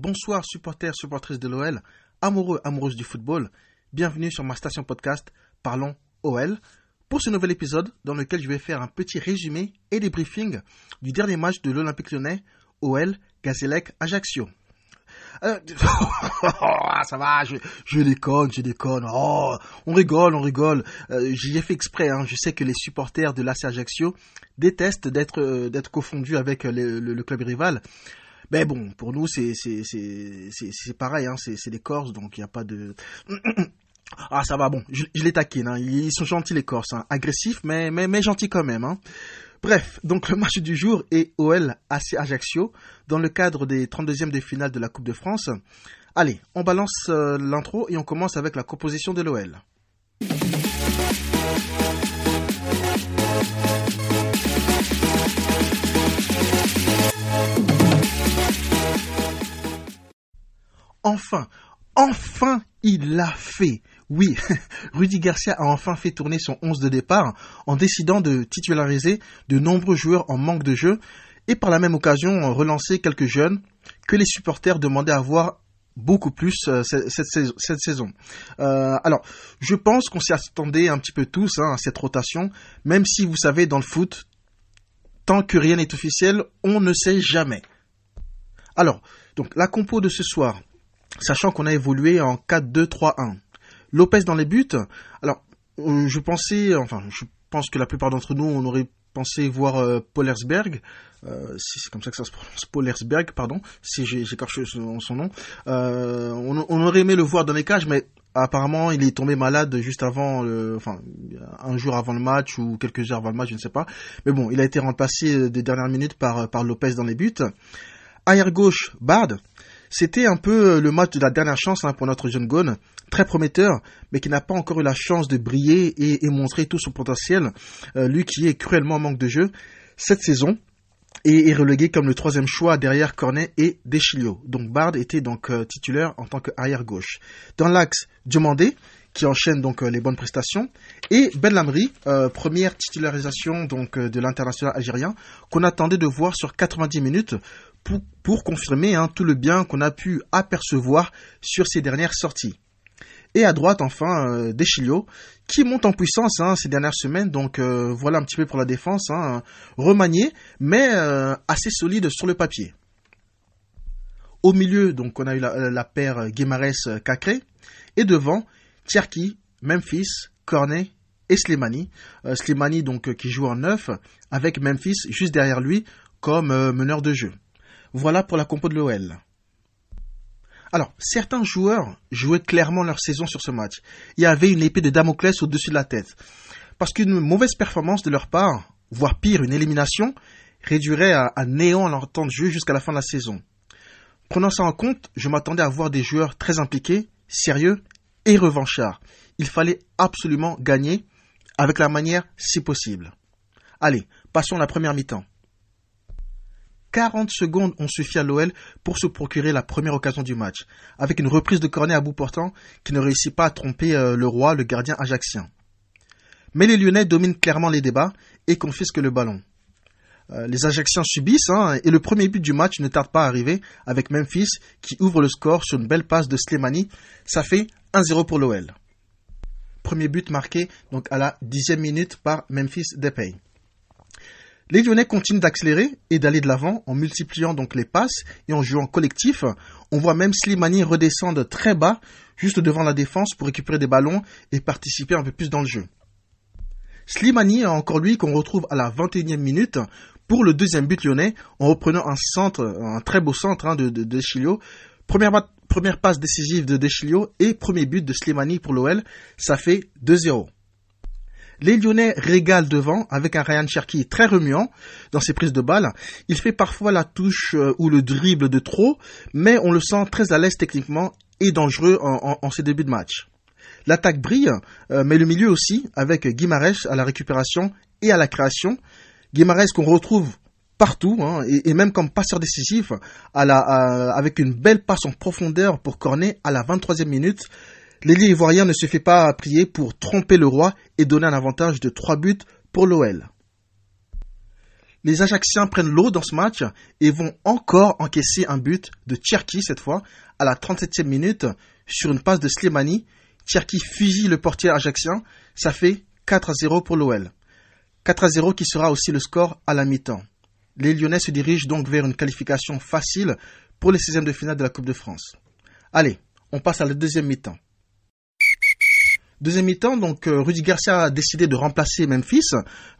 bonsoir supporters, supportrices de l'OL, amoureux, amoureuses du football. Bienvenue sur ma station podcast Parlons OL. Pour ce nouvel épisode dans lequel je vais faire un petit résumé et débriefing du dernier match de l'Olympique lyonnais OL Gazélec Ajaccio. Euh, ça va, je, déconne, je déconne. Oh, on rigole, on rigole. Euh, J'y ai fait exprès. Hein. Je sais que les supporters de l'AC Ajaccio détestent d'être euh, confondus avec le, club rival. Mais bon, pour nous, c'est c'est c'est pareil. Hein. C'est des Corses, donc il n'y a pas de Ah ça va, bon, je, je les taquine, hein. ils sont gentils les Corses, hein. agressifs mais, mais, mais gentils quand même. Hein. Bref, donc le match du jour est OL AC Ajaccio dans le cadre des 32e de finale de la Coupe de France. Allez, on balance euh, l'intro et on commence avec la composition de l'OL. Enfin, enfin il l'a fait. Oui, Rudy Garcia a enfin fait tourner son 11 de départ en décidant de titulariser de nombreux joueurs en manque de jeu et par la même occasion relancer quelques jeunes que les supporters demandaient à voir beaucoup plus euh, cette, saison. Euh, alors, je pense qu'on s'y attendait un petit peu tous hein, à cette rotation, même si vous savez, dans le foot, tant que rien n'est officiel, on ne sait jamais. Alors, donc la compo de ce soir, sachant qu'on a évolué en 4-2-3-1. Lopez dans les buts. Alors, euh, je pensais, enfin, je pense que la plupart d'entre nous, on aurait pensé voir euh, Polersberg, euh, si c'est comme ça que ça se prononce, Polersberg, pardon, si j'écorche son, son, nom. Euh, on, aurait aimé le voir dans les cages, mais apparemment il est tombé malade juste avant, enfin, un jour avant le match ou quelques heures avant le match, je ne sais pas. Mais bon, il a été remplacé des dernières minutes par, par Lopez dans les buts. Arrière gauche, Bard. C'était un peu le match de la dernière chance hein, pour notre jeune Gone très prometteur, mais qui n'a pas encore eu la chance de briller et, montrer tout son potentiel, euh, lui qui est cruellement en manque de jeu cette saison et est relégué comme le troisième choix derrière Cornet et Deschilio. Donc Bard était donc euh, titulaire en tant qu'arrière gauche. Dans l'axe, Diomandé, qui enchaîne donc euh, les bonnes prestations, et Ben Lamri, euh, première titularisation donc de l'international algérien, qu'on attendait de voir sur 90 minutes pour, confirmer hein, tout le bien qu'on a pu apercevoir sur ses dernières sorties. Et à droite, enfin, euh, Deschilio, qui monte en puissance hein, ces dernières semaines. Donc euh, voilà un petit peu pour la défense, hein, remanié, mais euh, assez solide sur le papier. Au milieu, donc on a eu la, la paire Guimarès-Cacré. Et devant, Tcherki, Memphis, Cornet et Slimani. Slimani donc qui joue en neuf, avec Memphis juste derrière lui comme meneur de jeu. Voilà pour la compo de l'OL. Alors, certains joueurs jouaient clairement leur saison sur ce match. Il y avait une épée de Damoclès au-dessus de la tête. Parce qu'une mauvaise performance de leur part, voire pire, une élimination, réduirait à, néant leur temps de jeu jusqu'à la fin de la saison. Prenant ça en compte, je m'attendais à voir des joueurs très impliqués, sérieux et revanchards. Il fallait absolument gagner avec la manière si possible. Allez, passons à la première mi-temps. 40 secondes ont suffi à l'OL pour se procurer la première occasion du match, avec une reprise de cornet à bout portant qui ne réussit pas à tromper euh, le roi, le gardien ajaxien. Mais les Lyonnais dominent clairement les débats et confisquent le ballon. Euh, les Ajaxiens subissent hein, et le premier but du match ne tarde pas à arriver avec Memphis qui ouvre le score sur une belle passe de Slimani. Ça fait 1-0 pour l'OL. Premier but marqué donc à la dixième minute par Memphis Depay. Les Lyonnais continuent d'accélérer et d'aller de l'avant en multipliant donc les passes et en jouant collectif. On voit même Slimani redescendre très bas, juste devant la défense pour récupérer des ballons et participer un peu plus dans le jeu. Slimani, encore lui, qu'on retrouve à la 21e minute pour le deuxième but lyonnais en reprenant un très beau centre hein, de, de. Première, première passe décisive de Deschilio et premier but de Slimani pour l'OL. Ça fait 2-0. Les Lyonnais régalent devant avec un Ryan Cherky très remuant dans ses prises de balles. Il fait parfois la touche euh, ou le dribble de trop, mais on le sent très à l'aise techniquement et dangereux en, ses débuts de match. L'attaque brille, euh, mais le milieu aussi, avec Guimarães à la récupération et à la création. Guimarães qu'on retrouve partout, hein, et, même comme passeur décisif, avec une belle passe en profondeur pour Cornet à la 23e minute. L'ailier ivoirien ne se fait pas prier pour tromper le roi et donner un avantage de 3 buts pour l'OL. Les Ajacciens prennent l'eau dans ce match et vont encore encaisser un but de Cherki cette fois à la 37e minute sur une passe de Slimani. Cherki fusille le portier ajaxien. Ça fait 4 à 0 pour l'OL. 4 à 0 qui sera aussi le score à la mi-temps. Les Lyonnais se dirigent donc vers une qualification facile pour les 16e de finale de la Coupe de France. Allez, on passe à la deuxième mi-temps. Deuxième mi-temps, donc euh, Rudy Garcia a décidé de remplacer Memphis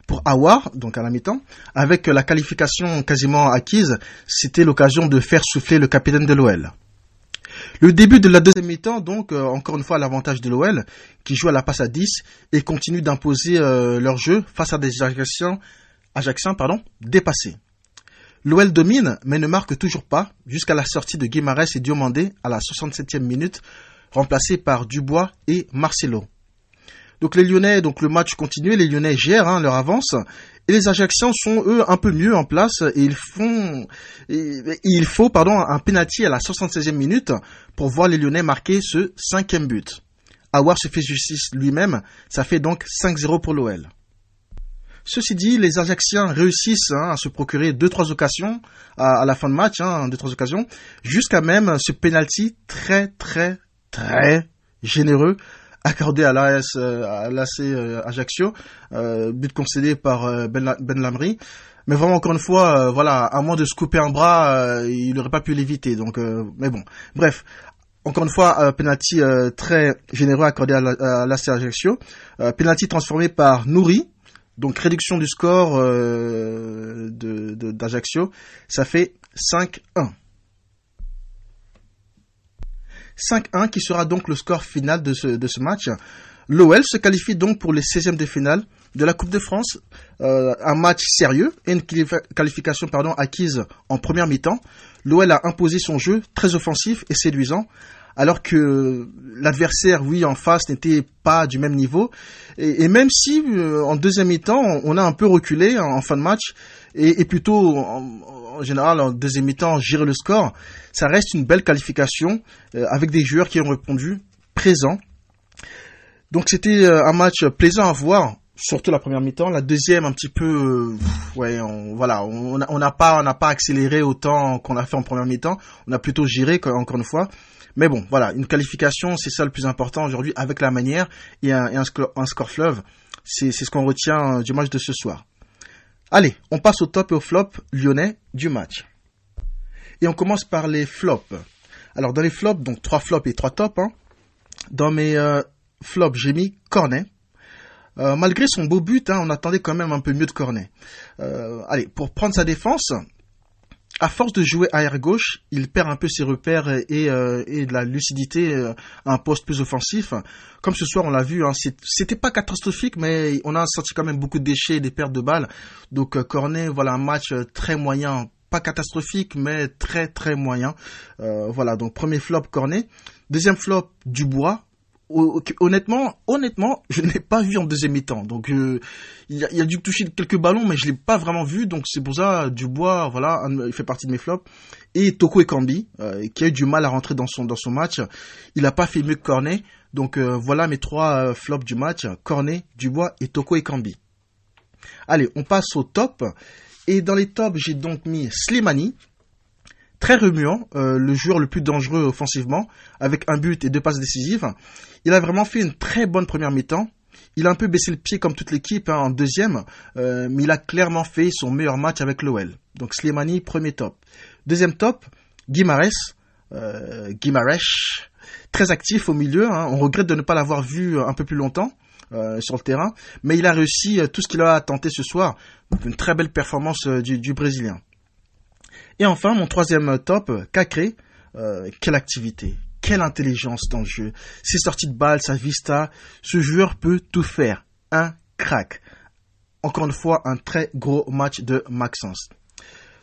pour Awar, donc à la mi-temps, avec la qualification quasiment acquise. C'était l'occasion de faire souffler le capitaine de l'OL. Le début de la deuxième mi-temps, donc, euh, encore une fois, l'avantage de l'OL, qui joue à la passe à 10 et continue d'imposer euh, leur jeu face à des Ajaxiens pardon, dépassés. L'OL domine, mais ne marque toujours pas, jusqu'à la sortie de Guimarães et Diomandé à la 67e minute, remplacés par Dubois et Marcelo. Donc les Lyonnais, donc le match continue, les Lyonnais gèrent hein, leur avance et les Ajacciens sont eux un peu mieux en place et ils font il faut pardon un penalty à la 76e minute pour voir les Lyonnais marquer ce cinquième but. Awar se fait justice lui-même, ça fait donc 5-0 pour l'OL. Ceci dit, les Ajacciens réussissent hein, à se procurer deux trois occasions à, la fin de match, hein, deux trois occasions, jusqu'à même ce penalty très très très généreux accordé à l'AS à l'AC euh, Ajaccio, euh, but concédé par euh, Ben, ben Lamry. Mais vraiment encore une fois, voilà, à moins de se couper un bras, il n'aurait pas pu l'éviter. Donc, mais bon, bref. Encore une fois, penalty très généreux accordé à l'AC Ajaccio. penalty transformé par Nouri, donc réduction du score d'Ajaccio, ça fait 5-1. 5-1 qui sera donc le score final de ce, match. L'OL se qualifie donc pour les 16e de finale de la Coupe de France, euh, un match sérieux et une qualification pardon, acquise en première mi-temps. L'OL a imposé son jeu très offensif et séduisant, alors que l'adversaire, oui, en face n'était pas du même niveau. Et, même si euh, en deuxième mi-temps, on, a un peu reculé en, fin de match et, plutôt en, général en deuxième mi-temps gérer le score, ça reste une belle qualification euh, avec des joueurs qui ont répondu présents. Donc c'était euh, un match plaisant à voir, surtout la première mi-temps. La deuxième un petit peu, ouais, on, voilà, on n'a pas, on n'a pas accéléré autant qu'on a fait en première mi-temps. On a plutôt géré encore une fois. Mais bon, voilà, une qualification, c'est ça le plus important aujourd'hui avec la manière et un, score, fleuve. C'est ce qu'on retient euh, du match de ce soir. Allez, on passe au top et au flop lyonnais du match. Et on commence par les flops. Alors dans les flops, donc trois flops et trois tops. Hein. Dans mes euh, flops, j'ai mis Cornet. Euh, malgré son beau but, hein, on attendait quand même un peu mieux de Cornet. allez, pour prendre sa défense, à force de jouer arrière gauche, il perd un peu ses repères et, euh, de la lucidité euh, à un poste plus offensif. Comme ce soir, on l'a vu, hein, c'était pas catastrophique, mais on a senti quand même beaucoup de déchets et des pertes de balles. Donc euh, Cornet, voilà un match très moyen, pas catastrophique, mais très très moyen. voilà, donc premier flop Cornet. Deuxième flop Dubois, honnêtement, honnêtement, je ne l'ai pas vu en deuxième mi-temps. Donc, euh, il, a, a, dû toucher quelques ballons, mais je l'ai pas vraiment vu. Donc, c'est pour ça, Dubois, voilà, il fait partie de mes flops. Et Toko Ekambi, euh, qui a eu du mal à rentrer dans son dans son match. Il a pas fait mieux que Cornet. Donc, euh, voilà mes trois flops du match Cornet, Dubois et Toko Ekambi. Allez, on passe au top. Et dans les tops, j'ai donc mis Slimani, très remuant, euh, le joueur le plus dangereux offensivement, avec un but et deux passes décisives. Il a vraiment fait une très bonne première mi-temps. Il a un peu baissé le pied comme toute l'équipe hein, en deuxième, euh, mais il a clairement fait son meilleur match avec l'OL. Donc Slimani, premier top. Deuxième top, Guimarães. Euh, très actif au milieu. Hein. On regrette de ne pas l'avoir vu un peu plus longtemps. Euh, sur le terrain, mais il a réussi tout ce qu'il a tenté ce soir. Donc une très belle performance du Brésilien. Et enfin, mon troisième top, Cacré. Euh, quelle activité, quelle intelligence dans le jeu. Ses sorties de balle, sa vista, ce joueur peut tout faire. Un crack. Encore une fois, un très gros match de Maxence.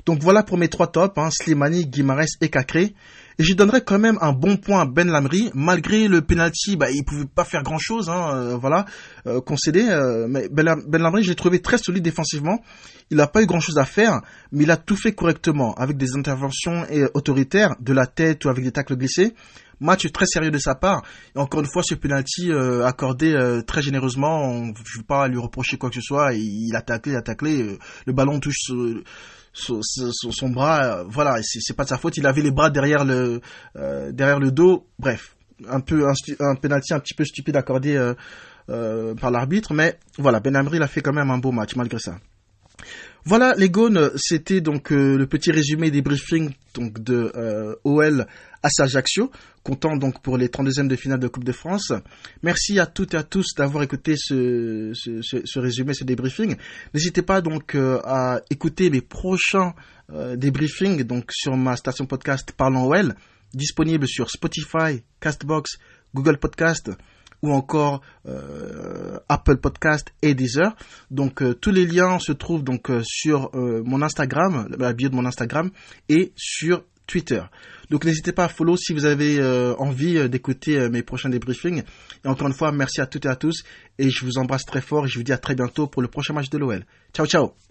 Donc voilà pour mes trois tops, hein, Slimani, Guimarães et Cacré. Et j'y donnerais quand même un bon point à Ben Lamry, malgré le penalty, bah, il pouvait pas faire grand chose, hein, euh, voilà, euh, concédé. Euh, mais Ben, ben Lamry, je l'ai trouvé très solide défensivement. Il n'a pas eu grand chose à faire, mais il a tout fait correctement, avec des interventions autoritaires, de la tête ou avec des tacles glissés. Match très sérieux de sa part. Encore une fois, ce penalty euh, accordé euh, très généreusement. je ne veux pas lui reprocher quoi que ce soit. Il, a taclé, il a taclé. Euh, le ballon touche son, son, bras. voilà, c'est pas de sa faute. Il avait les bras derrière le derrière le dos. Bref, un peu un, un penalty un petit peu stupide accordé par l'arbitre. Mais voilà, Ben Amri a fait quand même un beau match malgré ça. Voilà les gones, c'était donc le petit résumé des briefings donc de OL à Ajaccio, comptant donc pour les 32e de finale de Coupe de France. Merci à toutes et à tous d'avoir écouté ce, ce, résumé, ce débriefing. N'hésitez pas donc euh, à écouter mes prochains euh, débriefings donc sur ma station podcast Parlons OL, disponible sur Spotify, Castbox, Google Podcast ou encore euh, Apple Podcast et Deezer. Donc tous les liens se trouvent donc sur mon Instagram, la bio de mon Instagram et sur Twitter. Donc n'hésitez pas à follow si vous avez euh, envie euh, d'écouter euh, mes prochains débriefings. Et encore une fois, merci à toutes et à tous. Et je vous embrasse très fort et je vous dis à très bientôt pour le prochain match de l'OL. Ciao, ciao